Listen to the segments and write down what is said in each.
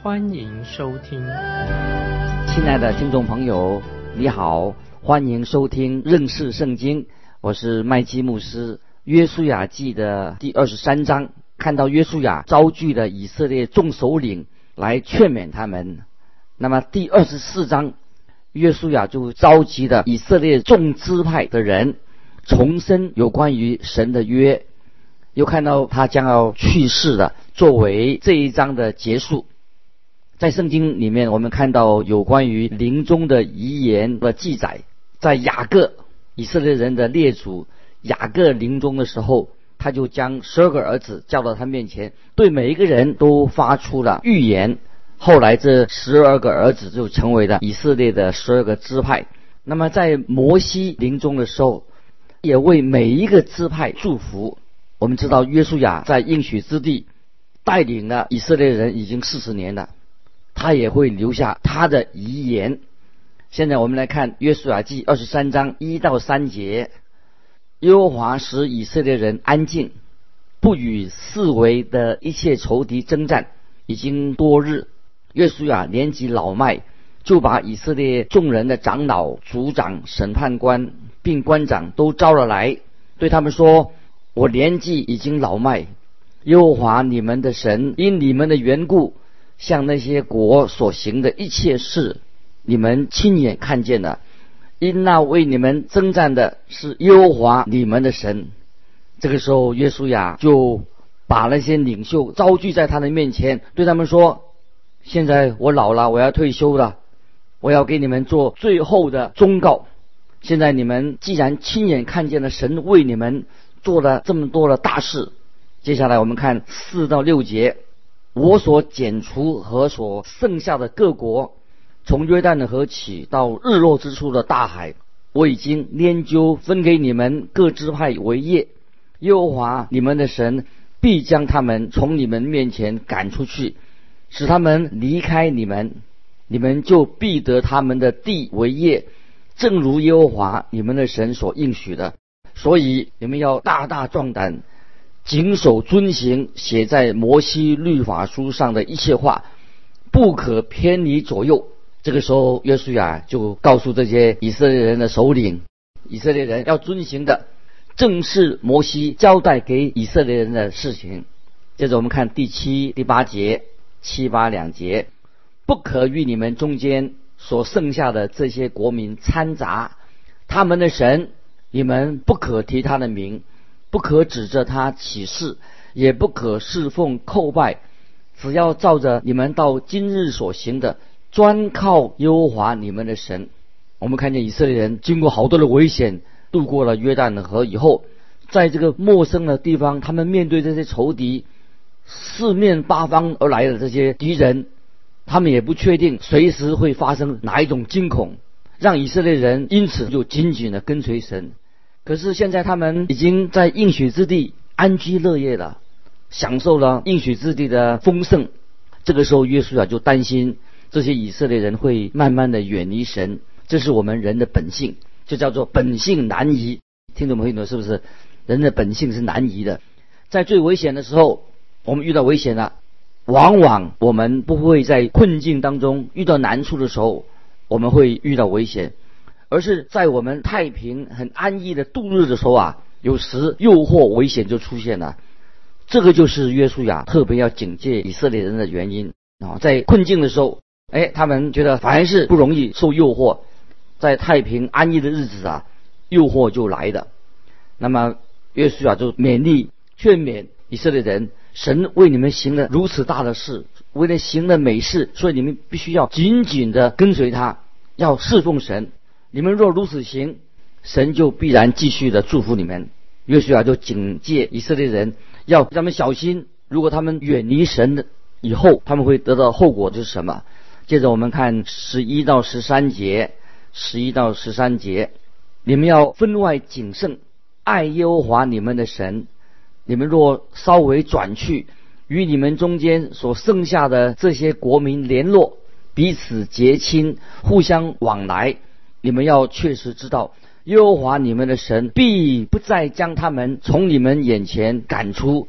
欢迎收听。亲爱的听众朋友，你好，欢迎收听认识圣经，我是麦基牧师。约书亚记的第二十三章。看到约书亚招聚了以色列众首领来劝勉他们，那么第二十四章，约书亚就召集的以色列众支派的人，重申有关于神的约，又看到他将要去世了，作为这一章的结束。在圣经里面，我们看到有关于临终的遗言的记载，在雅各以色列人的列祖雅各临终的时候。他就将十二个儿子叫到他面前，对每一个人都发出了预言。后来这十二个儿子就成为了以色列的十二个支派。那么在摩西临终的时候，也为每一个支派祝福。我们知道约书亚在应许之地带领了以色列人已经四十年了，他也会留下他的遗言。现在我们来看约书亚记二十三章一到三节。耶和华使以色列人安静，不与四围的一切仇敌征战。已经多日，约书亚年纪老迈，就把以色列众人的长老、族长、审判官并官长都招了来，对他们说：“我年纪已经老迈，耶和华你们的神因你们的缘故，向那些国所行的一切事，你们亲眼看见了。”因那为你们征战的是耶和华你们的神。这个时候，约书亚就把那些领袖招聚在他的面前，对他们说：“现在我老了，我要退休了，我要给你们做最后的忠告。现在你们既然亲眼看见了神为你们做了这么多的大事，接下来我们看四到六节：我所剪除和所剩下的各国。”从约旦的河起到日落之处的大海，我已经研究分给你们各支派为业。耶和华你们的神必将他们从你们面前赶出去，使他们离开你们，你们就必得他们的地为业，正如耶和华你们的神所应许的。所以你们要大大壮胆，谨守遵行写在摩西律法书上的一切话，不可偏离左右。这个时候，约书亚就告诉这些以色列人的首领，以色列人要遵行的，正是摩西交代给以色列人的事情。接着我们看第七、第八节，七八两节，不可与你们中间所剩下的这些国民掺杂，他们的神，你们不可提他的名，不可指着他起誓，也不可侍奉叩拜，只要照着你们到今日所行的。专靠耶和华你们的神。我们看见以色列人经过好多的危险，渡过了约旦河以后，在这个陌生的地方，他们面对这些仇敌，四面八方而来的这些敌人，他们也不确定随时会发生哪一种惊恐，让以色列人因此就紧紧的跟随神。可是现在他们已经在应许之地安居乐业了，享受了应许之地的丰盛。这个时候，约书亚就担心。这些以色列人会慢慢的远离神，这是我们人的本性，就叫做本性难移。听懂没？听懂是不是？人的本性是难移的，在最危险的时候，我们遇到危险了，往往我们不会在困境当中遇到难处的时候，我们会遇到危险，而是在我们太平很安逸的度日的时候啊，有时诱惑危险就出现了。这个就是约书亚特别要警戒以色列人的原因啊，在困境的时候。哎，他们觉得凡是不容易受诱惑，在太平安逸的日子啊，诱惑就来的。那么约书亚就勉励劝勉以色列人：神为你们行了如此大的事，为了行了美事，所以你们必须要紧紧的跟随他，要侍奉神。你们若如此行，神就必然继续的祝福你们。约书亚就警戒以色列人，要他们小心，如果他们远离神的以后，他们会得到后果是什么？接着我们看十一到十三节，十一到十三节，你们要分外谨慎，爱耶和华你们的神。你们若稍微转去，与你们中间所剩下的这些国民联络，彼此结亲，互相往来，你们要确实知道，耶和华你们的神必不再将他们从你们眼前赶出，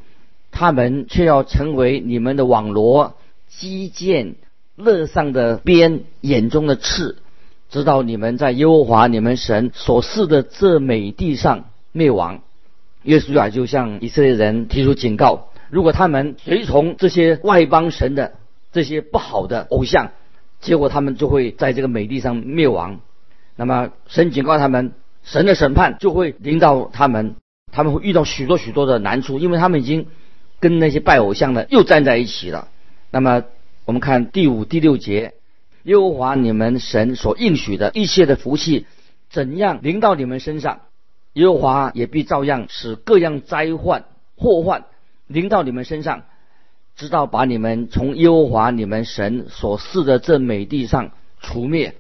他们却要成为你们的网罗、基建、乐上的鞭、眼中的刺，直到你们在耶和华你们神所赐的这美地上灭亡。约书亚就向以色列人提出警告：如果他们随从这些外邦神的这些不好的偶像，结果他们就会在这个美地上灭亡。那么神警告他们，神的审判就会临到他们，他们会遇到许多许多的难处，因为他们已经跟那些拜偶像的又站在一起了。那么我们看第五、第六节，耶和华你们神所应许的一切的福气，怎样临到你们身上？耶和华也必照样使各样灾患祸患临到你们身上，直到把你们从耶和华你们神所赐的这美地上除灭。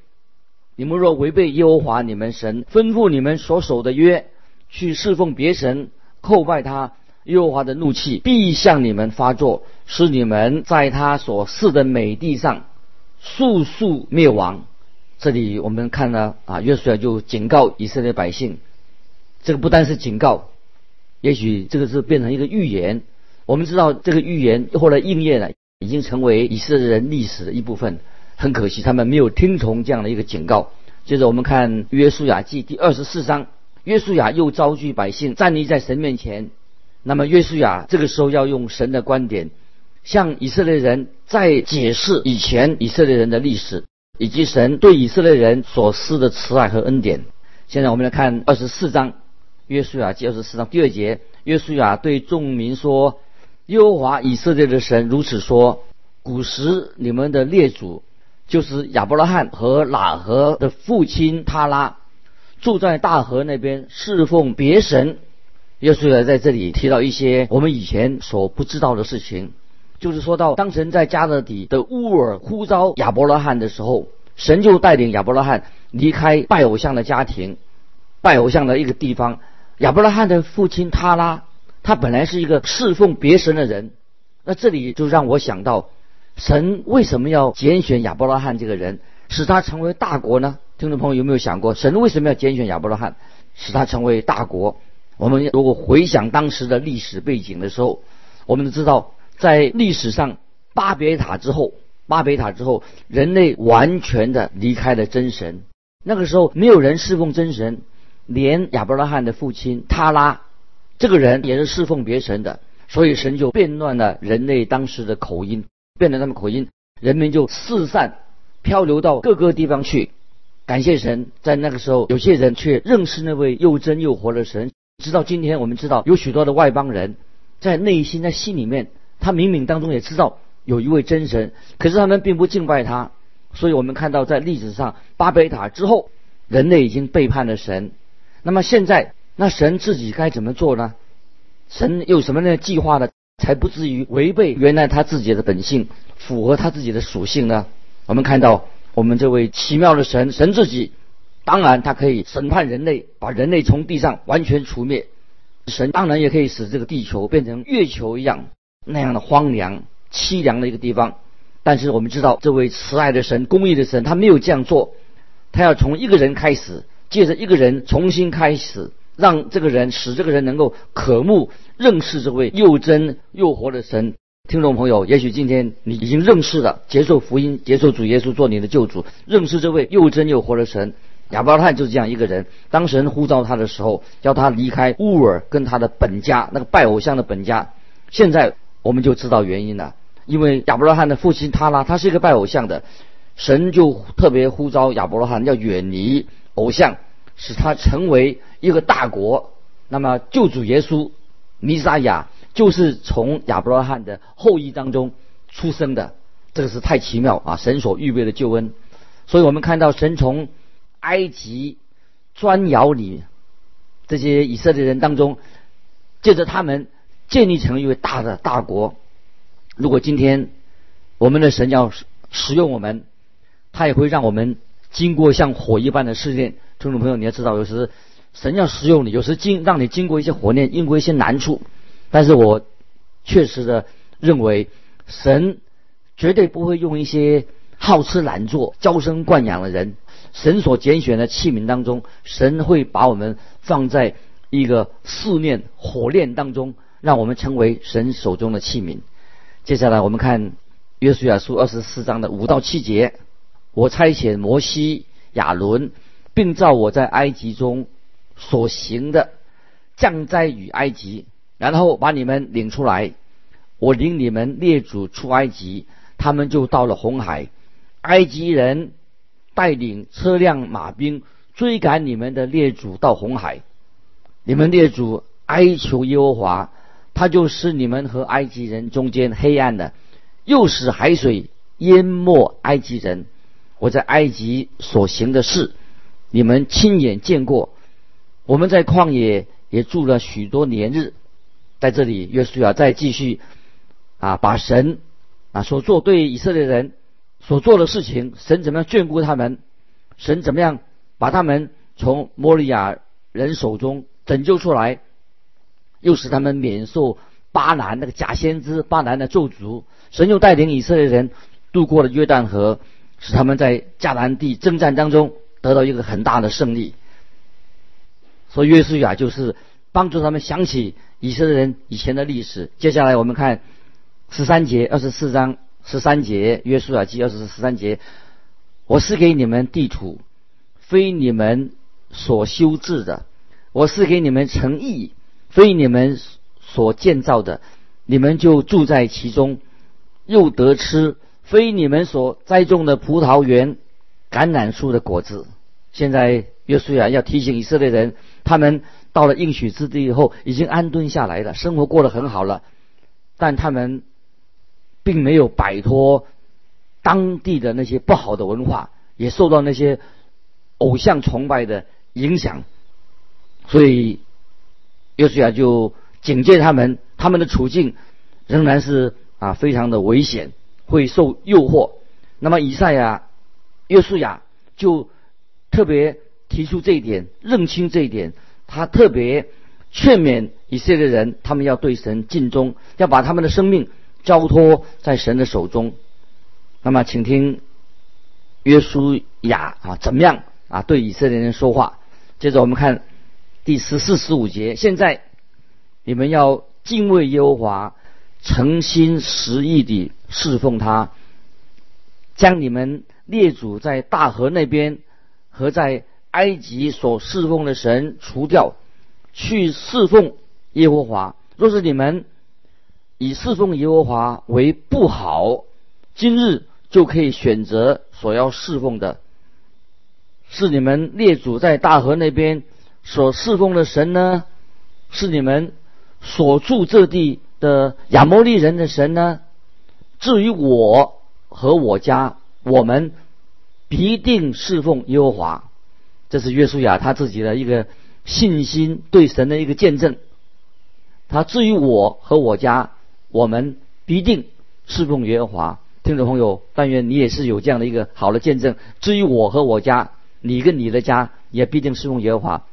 你们若违背耶和华你们神吩咐你们所守的约，去侍奉别神，叩拜他，耶和华的怒气必向你们发作，使你们在他所赐的美地上速速灭亡。这里我们看了啊，约书亚就警告以色列百姓。这个不单是警告，也许这个是变成一个预言。我们知道这个预言后来应验了，已经成为以色列人历史的一部分。很可惜，他们没有听从这样的一个警告。接着我们看约书亚记第二十四章，约书亚又召集百姓站立在神面前。那么约书亚这个时候要用神的观点，向以色列人再解释以前以色列人的历史，以及神对以色列人所施的慈爱和恩典。现在我们来看二十四章。约书亚记二十四章第二节，约书亚对众民说：“耶和华以色列的神如此说：古时你们的列祖，就是亚伯拉罕和喇合的父亲他拉，住在大河那边侍奉别神。”约书亚在这里提到一些我们以前所不知道的事情，就是说到当神在加勒底的乌尔呼召亚伯拉罕的时候，神就带领亚伯拉罕离开拜偶像的家庭，拜偶像的一个地方。亚伯拉罕的父亲塔拉，他本来是一个侍奉别神的人，那这里就让我想到，神为什么要拣选亚伯拉罕这个人，使他成为大国呢？听众朋友有没有想过，神为什么要拣选亚伯拉罕，使他成为大国？我们如果回想当时的历史背景的时候，我们都知道，在历史上巴别塔之后，巴别塔之后，人类完全的离开了真神，那个时候没有人侍奉真神。连亚伯拉罕的父亲塔拉，这个人也是侍奉别神的，所以神就变乱了人类当时的口音，变了他们口音，人民就四散漂流到各个地方去。感谢神，在那个时候，有些人却认识那位又真又活的神。直到今天，我们知道有许多的外邦人，在内心在心里面，他冥冥当中也知道有一位真神，可是他们并不敬拜他。所以我们看到，在历史上巴贝塔之后，人类已经背叛了神。那么现在，那神自己该怎么做呢？神有什么样的计划呢？才不至于违背原来他自己的本性，符合他自己的属性呢？我们看到，我们这位奇妙的神，神自己，当然他可以审判人类，把人类从地上完全除灭。神当然也可以使这个地球变成月球一样那样的荒凉、凄凉的一个地方。但是我们知道，这位慈爱的神、公义的神，他没有这样做，他要从一个人开始。借着一个人重新开始，让这个人使这个人能够渴慕认识这位又真又活的神。听众朋友，也许今天你已经认识了，接受福音，接受主耶稣做你的救主，认识这位又真又活的神。亚伯拉罕就是这样一个人。当神呼召他的时候，叫他离开乌尔跟他的本家，那个拜偶像的本家。现在我们就知道原因了，因为亚伯拉罕的父亲他拉，他是一个拜偶像的，神就特别呼召亚伯拉罕要远离。偶像使他成为一个大国，那么救主耶稣弥撒亚就是从亚伯拉罕的后裔当中出生的，这个是太奇妙啊！神所预备的救恩，所以我们看到神从埃及砖窑里这些以色列人当中，借着他们建立成一位大的大国。如果今天我们的神要使用我们，他也会让我们经过像火一般的试炼。听众朋友，你要知道，有时神要使用你，有时经让你经过一些火炼，经过一些难处。但是我确实的认为，神绝对不会用一些好吃懒做、娇生惯养的人。神所拣选的器皿当中，神会把我们放在一个试炼火炼当中，让我们成为神手中的器皿。接下来我们看约书亚书二十四章的五到七节：我差遣摩西、亚伦，并照我在埃及中所行的降灾与埃及，然后把你们领出来。我领你们列祖出埃及，他们就到了红海，埃及人。带领车辆马兵追赶你们的列祖到红海，你们列祖哀求耶和华，他就使你们和埃及人中间黑暗的，又使海水淹没埃及人。我在埃及所行的事，你们亲眼见过。我们在旷野也住了许多年日，在这里约书亚再继续啊，把神啊所做对以色列人。所做的事情，神怎么样眷顾他们？神怎么样把他们从摩利亚人手中拯救出来？又使他们免受巴兰那个假先知巴兰的咒诅。神又带领以色列人渡过了约旦河，使他们在迦南地征战当中得到一个很大的胜利。所以约书亚就是帮助他们想起以色列人以前的历史。接下来我们看十三节二十四章。十三节，约书亚记二十四十三节，我是给你们地图，非你们所修治的；我是给你们诚意，非你们所建造的。你们就住在其中，又得吃非你们所栽种的葡萄园、橄榄树的果子。现在约书亚要提醒以色列人，他们到了应许之地以后，已经安顿下来了，生活过得很好了，但他们。并没有摆脱当地的那些不好的文化，也受到那些偶像崇拜的影响，所以约书亚就警戒他们，他们的处境仍然是啊非常的危险，会受诱惑。那么以赛亚、约书亚就特别提出这一点，认清这一点，他特别劝勉以色列人，他们要对神尽忠，要把他们的生命。交托在神的手中，那么请听约书亚啊怎么样啊对以色列人说话？接着我们看第十四、十五节。现在你们要敬畏耶和华，诚心实意地侍奉他，将你们列祖在大河那边和在埃及所侍奉的神除掉，去侍奉耶和华。若是你们以侍奉耶和华为不好，今日就可以选择所要侍奉的，是你们列祖在大河那边所侍奉的神呢？是你们所住这地的亚摩利人的神呢？至于我和我家，我们必定侍奉耶和华。这是约书亚他自己的一个信心对神的一个见证。他至于我和我家。我们必定侍奉耶和华，听众朋友，但愿你也是有这样的一个好的见证。至于我和我家，你跟你的家也必定侍奉耶和华。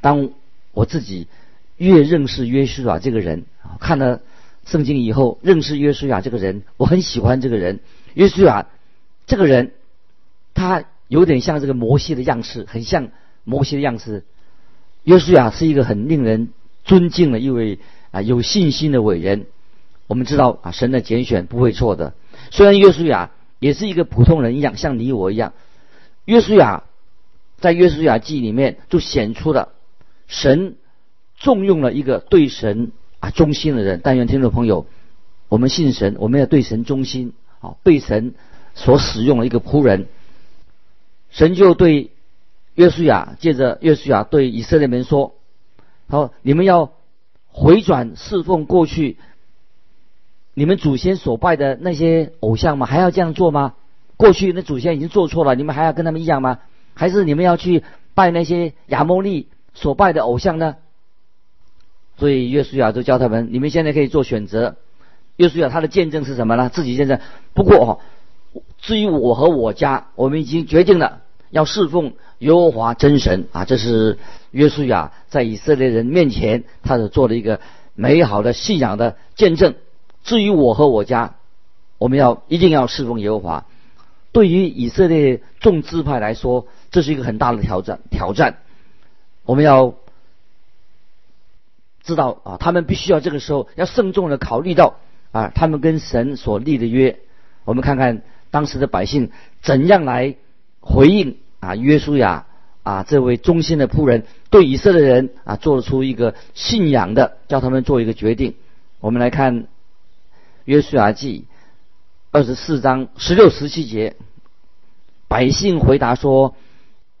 当我自己越认识约书亚这个人，看了圣经以后，认识约书亚这个人，我很喜欢这个人。约书亚这个人，他有点像这个摩西的样式，很像摩西的样式。约书亚是一个很令人尊敬的一位。啊，有信心的伟人，我们知道啊，神的拣选不会错的。虽然约书亚也是一个普通人一样，像你我一样，约书亚在约书亚记里面就显出了神重用了一个对神啊忠心的人。但愿听众朋友，我们信神，我们要对神忠心啊，被神所使用的一个仆人，神就对约书亚借着约书亚对以色列人说：“好，你们要。”回转侍奉过去你们祖先所拜的那些偶像吗？还要这样做吗？过去那祖先已经做错了，你们还要跟他们一样吗？还是你们要去拜那些亚摩利所拜的偶像呢？所以约书亚就教他们：你们现在可以做选择。约书亚他的见证是什么呢？自己见证。不过哦，至于我和我家，我们已经决定了要侍奉耶和华真神啊！这是约书亚在以色列人面前，他所做的一个美好的信仰的见证。至于我和我家，我们要一定要侍奉耶和华。对于以色列众支派来说，这是一个很大的挑战。挑战，我们要知道啊，他们必须要这个时候要慎重的考虑到啊，他们跟神所立的约。我们看看当时的百姓怎样来回应啊，约书亚啊这位忠心的仆人对以色列人啊做出一个信仰的，叫他们做一个决定。我们来看约书亚记。二十四章十六十七节，百姓回答说：“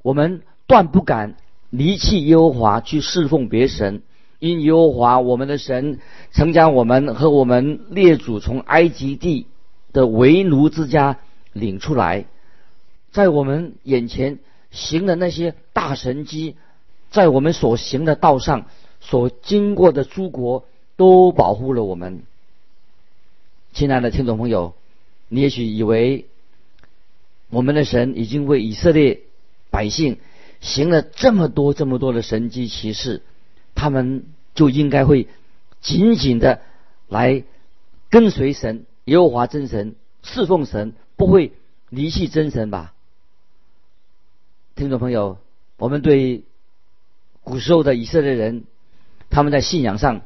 我们断不敢离弃耶和华去侍奉别神，因耶和华我们的神曾将我们和我们列祖从埃及地的为奴之家领出来，在我们眼前行的那些大神迹，在我们所行的道上所经过的诸国，都保护了我们。”亲爱的听众朋友。你也许以为我们的神已经为以色列百姓行了这么多、这么多的神迹奇事，他们就应该会紧紧的来跟随神、耶和华真神、侍奉神，不会离弃真神吧？听众朋友，我们对古时候的以色列人，他们在信仰上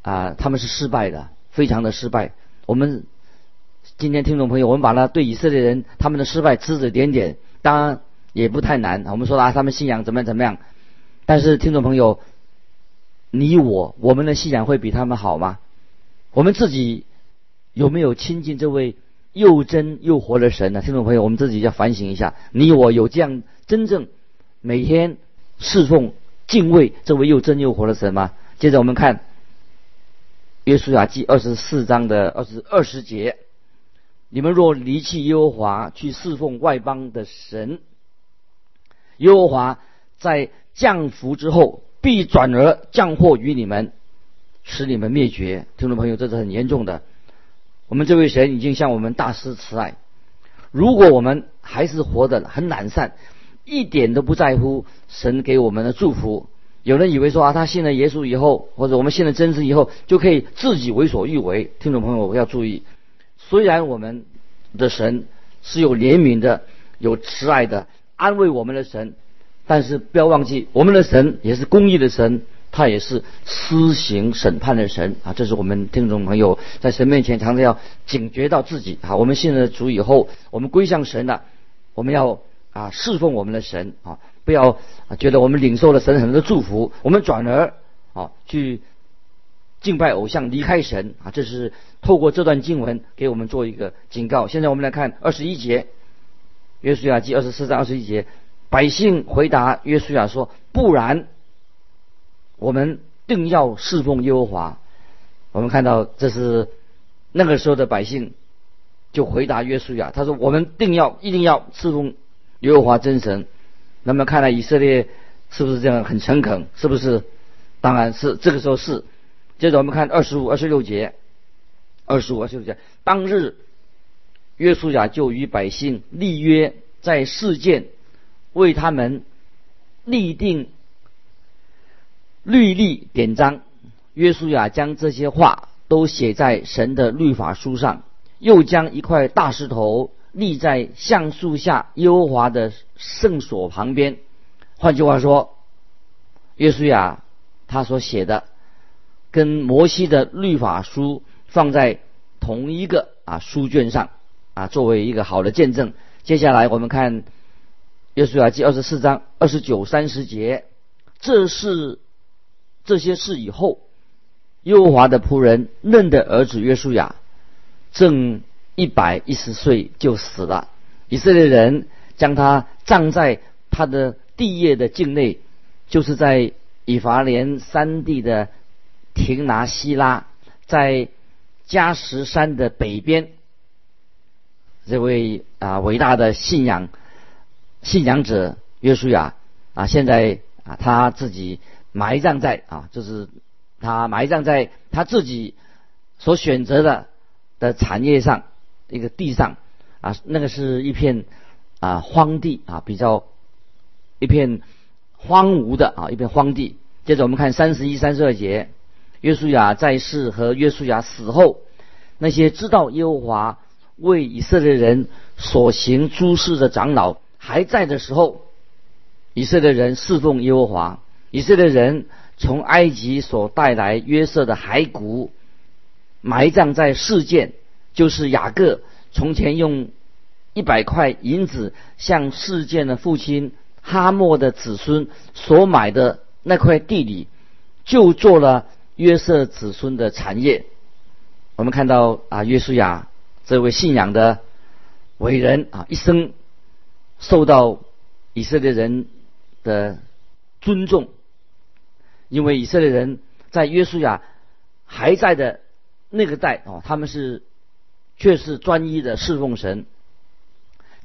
啊，他们是失败的，非常的失败。我们。今天听众朋友，我们把他对以色列人他们的失败指指点点，当然也不太难。我们说啊，他们信仰怎么样怎么样？但是听众朋友，你我我们的信仰会比他们好吗？我们自己有没有亲近这位又真又活的神呢？听众朋友，我们自己要反省一下，你我有这样真正每天侍奉敬畏这位又真又活的神吗？接着我们看约书亚记二十四章的二十二十节。你们若离弃耶和华去侍奉外邦的神，耶和华在降福之后必转而降祸于你们，使你们灭绝。听众朋友，这是很严重的。我们这位神已经向我们大施慈爱，如果我们还是活得很懒散，一点都不在乎神给我们的祝福，有人以为说啊，他信了耶稣以后，或者我们信了真实以后，就可以自己为所欲为。听众朋友要注意。虽然我们的神是有怜悯的、有慈爱的、安慰我们的神，但是不要忘记，我们的神也是公义的神，他也是施行审判的神啊！这是我们听众朋友在神面前常常要警觉到自己啊！我们信了主以后，我们归向神了，我们要啊侍奉我们的神啊！不要觉得我们领受了神很多祝福，我们转而啊去。敬拜偶像，离开神啊！这是透过这段经文给我们做一个警告。现在我们来看二十一节，约书亚记二十四章二十一节，百姓回答约书亚说：“不然，我们定要侍奉耶和华。”我们看到这是那个时候的百姓就回答约书亚，他说：“我们定要一定要侍奉耶和华真神。”那么看来以色列是不是这样很诚恳？是不是？当然是，这个时候是。接着我们看二十五、二十六节，二十五、二十六节，当日约书亚就与百姓立约，在事件为他们立定律例典章。约书亚将这些话都写在神的律法书上，又将一块大石头立在橡树下耶和华的圣所旁边。换句话说，约书亚他所写的。跟摩西的律法书放在同一个啊书卷上啊，作为一个好的见证。接下来我们看约书亚记二十四章二十九三十节，这是这些事以后，耶和华的仆人嫩的儿子约书亚正一百一十岁就死了，以色列人将他葬在他的地业的境内，就是在以法莲山地的。亭拿希拉在加什山的北边，这位啊伟大的信仰信仰者约书亚啊，现在啊他自己埋葬在啊，就是他埋葬在他自己所选择的的产业上一个地上，啊，那个是一片啊荒地啊，比较一片荒芜的啊一片荒地。接着我们看三十一、三十二节，约书亚在世和约书亚死后，那些知道耶和华为以色列人所行诸事的长老还在的时候，以色列人侍奉耶和华。以色列人从埃及所带来约瑟的骸骨，埋葬在事件，就是雅各从前用一百块银子向世件的父亲哈莫的子孙所买的那块地里，就做了约瑟子孙的产业。我们看到啊，约书亚这位信仰的伟人啊，一生受到以色列人的尊重。因为以色列人在约书亚还在的那个代哦，他们是却是专一的侍奉神。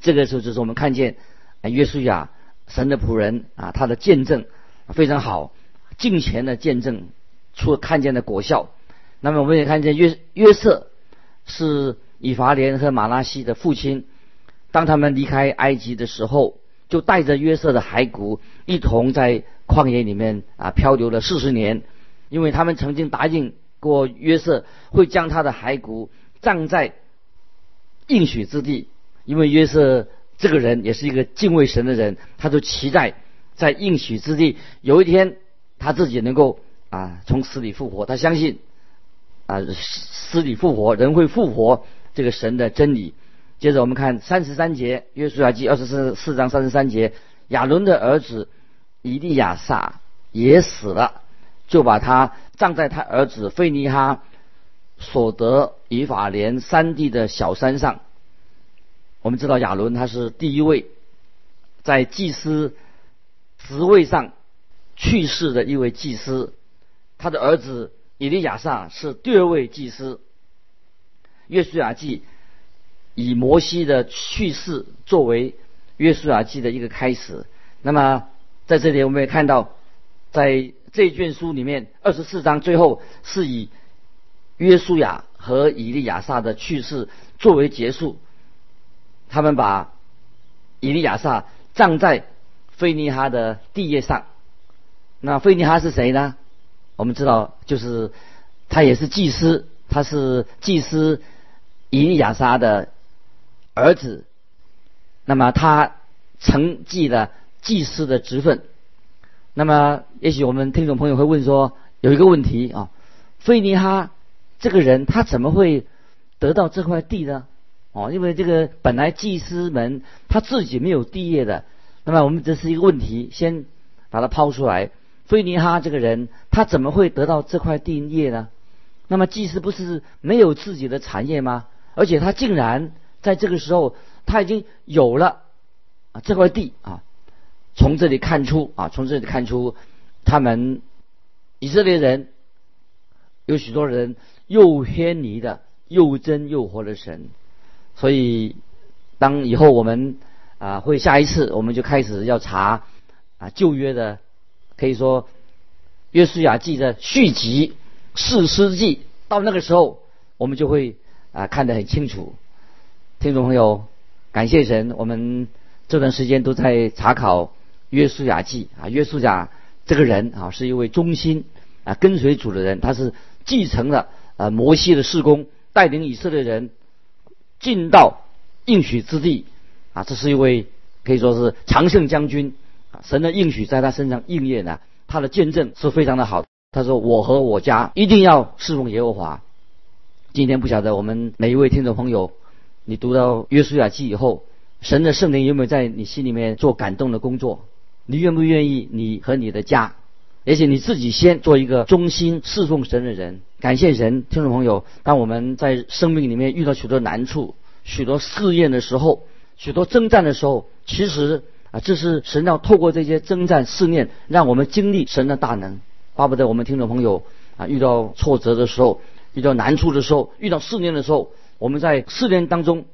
这个时候就是我们看见约书亚神的仆人啊，他的见证非常好，敬虔的见证出看见的果效。那么我们也看见约约瑟是以法莲和马拉西的父亲，当他们离开埃及的时候，就带着约瑟的骸骨一同在。旷野里面啊，漂流了四十年，因为他们曾经答应过约瑟，会将他的骸骨葬在应许之地。因为约瑟这个人也是一个敬畏神的人，他就期待在应许之地有一天他自己能够啊从死里复活。他相信啊死里复活，人会复活这个神的真理。接着我们看三十三节，约书亚记二十四四章三十三节，亚伦的儿子。以利亚撒也死了，就把他葬在他儿子费尼哈所得以法莲山地的小山上。我们知道亚伦他是第一位在祭司职位上去世的一位祭司，他的儿子以利亚撒是第二位祭司。约书亚记以摩西的去世作为约书亚记的一个开始，那么。在这里，我们也看到，在这卷书里面，二十四章最后是以约书亚和以利亚撒的去世作为结束。他们把以利亚撒葬在菲尼哈的地业上。那菲尼哈是谁呢？我们知道，就是他也是祭司，他是祭司以利亚撒的儿子。那么他承继了。祭司的职分，那么也许我们听众朋友会问说，有一个问题啊，菲尼哈这个人他怎么会得到这块地呢？哦，因为这个本来祭司们他自己没有地业的，那么我们这是一个问题，先把它抛出来。菲尼哈这个人他怎么会得到这块地业呢？那么祭司不是没有自己的产业吗？而且他竟然在这个时候他已经有了啊这块地啊。从这里看出啊，从这里看出，他们以色列人有许多人又偏离的又真又活的神，所以当以后我们啊会下一次，我们就开始要查啊旧约的，可以说约书亚记的续集四诗记，到那个时候我们就会啊看得很清楚。听众朋友，感谢神，我们这段时间都在查考。约书亚记啊，约书亚这个人啊，是一位忠心啊跟随主的人，他是继承了呃摩西的事工，带领以色列人进到应许之地啊，这是一位可以说是常胜将军啊，神的应许在他身上应验了，他的见证是非常的好。他说：“我和我家一定要侍奉耶和华。”今天不晓得我们每一位听众朋友，你读到约书亚记以后，神的圣灵有没有在你心里面做感动的工作？你愿不愿意？你和你的家，而且你自己先做一个忠心侍奉神的人。感谢神，听众朋友，当我们在生命里面遇到许多难处、许多试验的时候、许多征战的时候，其实啊，这是神要透过这些征战试炼，让我们经历神的大能。巴不得我们听众朋友啊，遇到挫折的时候、遇到难处的时候、遇到试炼的时候，我们在试炼当中，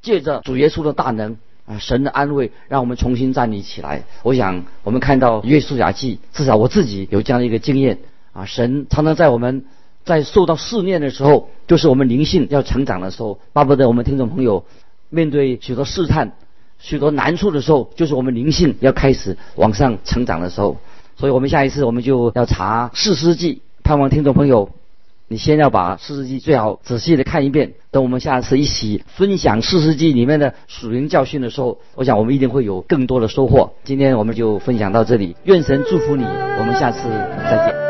借着主耶稣的大能。啊，神的安慰让我们重新站立起来。我想，我们看到约书亚记，至少我自己有这样的一个经验啊。神常常在我们在受到试炼的时候，就是我们灵性要成长的时候，巴不得我们听众朋友面对许多试探、许多难处的时候，就是我们灵性要开始往上成长的时候。所以我们下一次我们就要查《四世纪》，盼望听众朋友，你先要把《四世纪》最好仔细的看一遍。等我们下次一起分享《四世纪》里面的属灵教训的时候，我想我们一定会有更多的收获。今天我们就分享到这里，愿神祝福你，我们下次再见。